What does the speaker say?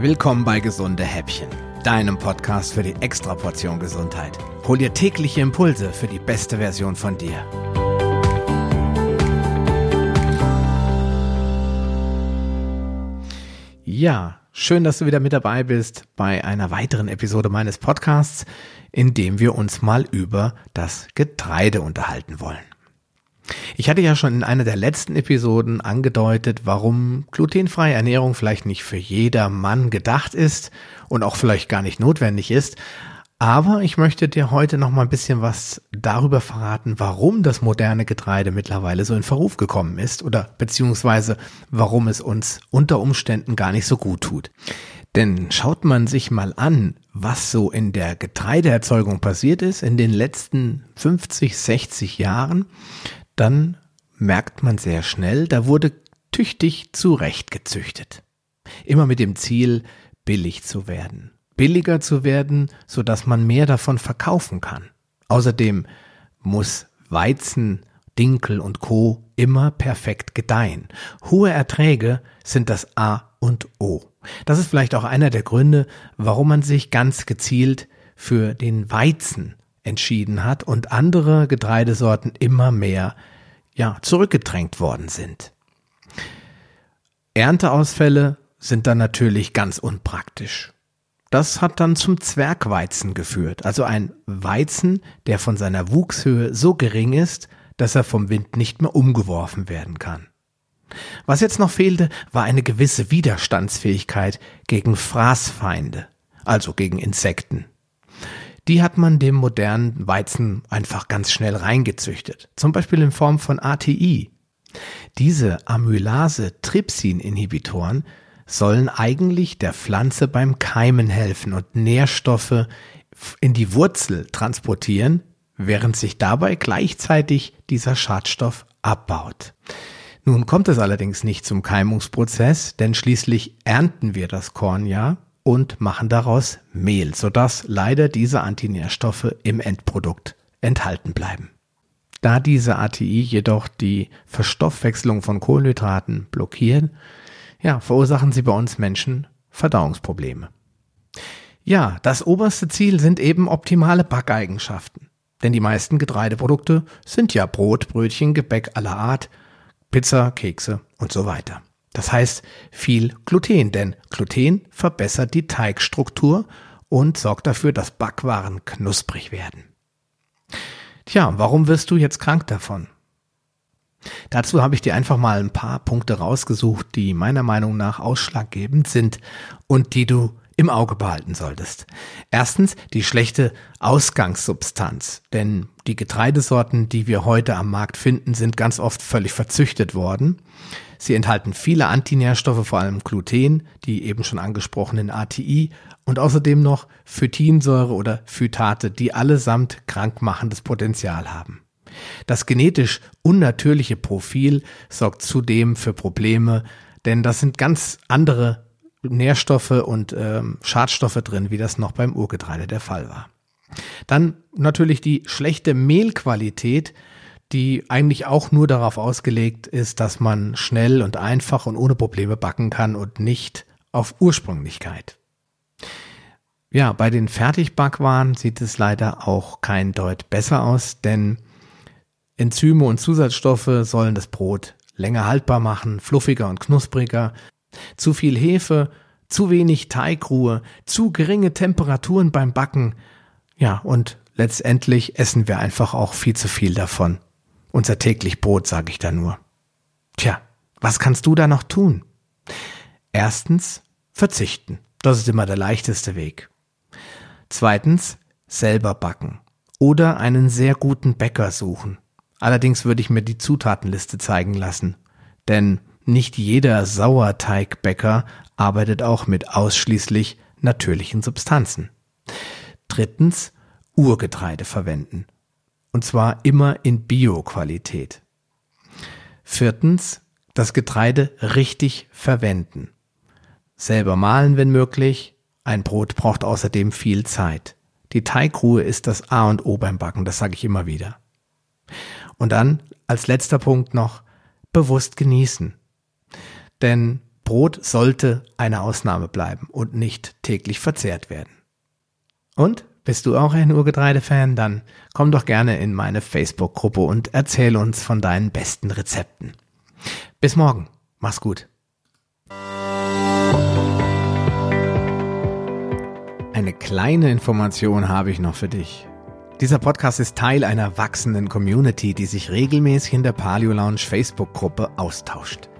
Willkommen bei Gesunde Häppchen, deinem Podcast für die Extraportion Gesundheit. Hol dir tägliche Impulse für die beste Version von dir. Ja, schön, dass du wieder mit dabei bist bei einer weiteren Episode meines Podcasts, in dem wir uns mal über das Getreide unterhalten wollen. Ich hatte ja schon in einer der letzten Episoden angedeutet, warum glutenfreie Ernährung vielleicht nicht für jeder Mann gedacht ist und auch vielleicht gar nicht notwendig ist. Aber ich möchte dir heute noch mal ein bisschen was darüber verraten, warum das moderne Getreide mittlerweile so in Verruf gekommen ist oder beziehungsweise warum es uns unter Umständen gar nicht so gut tut. Denn schaut man sich mal an, was so in der Getreideerzeugung passiert ist in den letzten 50, 60 Jahren, dann merkt man sehr schnell, da wurde tüchtig zurechtgezüchtet. Immer mit dem Ziel, billig zu werden. Billiger zu werden, so dass man mehr davon verkaufen kann. Außerdem muss Weizen, Dinkel und Co. immer perfekt gedeihen. Hohe Erträge sind das A und O. Das ist vielleicht auch einer der Gründe, warum man sich ganz gezielt für den Weizen entschieden hat und andere Getreidesorten immer mehr ja, zurückgedrängt worden sind. Ernteausfälle sind dann natürlich ganz unpraktisch. Das hat dann zum Zwergweizen geführt, also ein Weizen, der von seiner Wuchshöhe so gering ist, dass er vom Wind nicht mehr umgeworfen werden kann. Was jetzt noch fehlte, war eine gewisse Widerstandsfähigkeit gegen Fraßfeinde, also gegen Insekten die hat man dem modernen Weizen einfach ganz schnell reingezüchtet. Zum Beispiel in Form von ATI. Diese Amylase-Trypsin-Inhibitoren sollen eigentlich der Pflanze beim Keimen helfen und Nährstoffe in die Wurzel transportieren, während sich dabei gleichzeitig dieser Schadstoff abbaut. Nun kommt es allerdings nicht zum Keimungsprozess, denn schließlich ernten wir das Korn ja und machen daraus Mehl, sodass leider diese Antinährstoffe im Endprodukt enthalten bleiben. Da diese ATI jedoch die Verstoffwechslung von Kohlenhydraten blockieren, ja, verursachen sie bei uns Menschen Verdauungsprobleme. Ja, das oberste Ziel sind eben optimale Backeigenschaften. Denn die meisten Getreideprodukte sind ja Brot, Brötchen, Gebäck aller Art, Pizza, Kekse und so weiter. Das heißt viel Gluten, denn Gluten verbessert die Teigstruktur und sorgt dafür, dass Backwaren knusprig werden. Tja, warum wirst du jetzt krank davon? Dazu habe ich dir einfach mal ein paar Punkte rausgesucht, die meiner Meinung nach ausschlaggebend sind und die du im Auge behalten solltest. Erstens die schlechte Ausgangssubstanz, denn die Getreidesorten, die wir heute am Markt finden, sind ganz oft völlig verzüchtet worden. Sie enthalten viele Antinährstoffe, vor allem Gluten, die eben schon angesprochenen ATI und außerdem noch Phytinsäure oder Phytate, die allesamt krankmachendes Potenzial haben. Das genetisch unnatürliche Profil sorgt zudem für Probleme, denn das sind ganz andere Nährstoffe und ähm, Schadstoffe drin, wie das noch beim Urgetreide der Fall war. Dann natürlich die schlechte Mehlqualität, die eigentlich auch nur darauf ausgelegt ist, dass man schnell und einfach und ohne Probleme backen kann und nicht auf Ursprünglichkeit. Ja, bei den Fertigbackwaren sieht es leider auch kein Deut besser aus, denn Enzyme und Zusatzstoffe sollen das Brot länger haltbar machen, fluffiger und knuspriger. Zu viel Hefe, zu wenig Teigruhe, zu geringe Temperaturen beim Backen. Ja, und letztendlich essen wir einfach auch viel zu viel davon. Unser täglich Brot, sage ich da nur. Tja, was kannst du da noch tun? Erstens, verzichten. Das ist immer der leichteste Weg. Zweitens, selber backen. Oder einen sehr guten Bäcker suchen. Allerdings würde ich mir die Zutatenliste zeigen lassen. Denn nicht jeder Sauerteigbäcker arbeitet auch mit ausschließlich natürlichen Substanzen. Drittens, Urgetreide verwenden. Und zwar immer in Bio-Qualität. Viertens, das Getreide richtig verwenden. Selber mahlen, wenn möglich. Ein Brot braucht außerdem viel Zeit. Die Teigruhe ist das A und O beim Backen, das sage ich immer wieder. Und dann als letzter Punkt noch bewusst genießen. Denn Brot sollte eine Ausnahme bleiben und nicht täglich verzehrt werden. Und bist du auch ein Urgetreide-Fan? Dann komm doch gerne in meine Facebook-Gruppe und erzähl uns von deinen besten Rezepten. Bis morgen. Mach's gut. Eine kleine Information habe ich noch für dich. Dieser Podcast ist Teil einer wachsenden Community, die sich regelmäßig in der Paleo Lounge Facebook-Gruppe austauscht.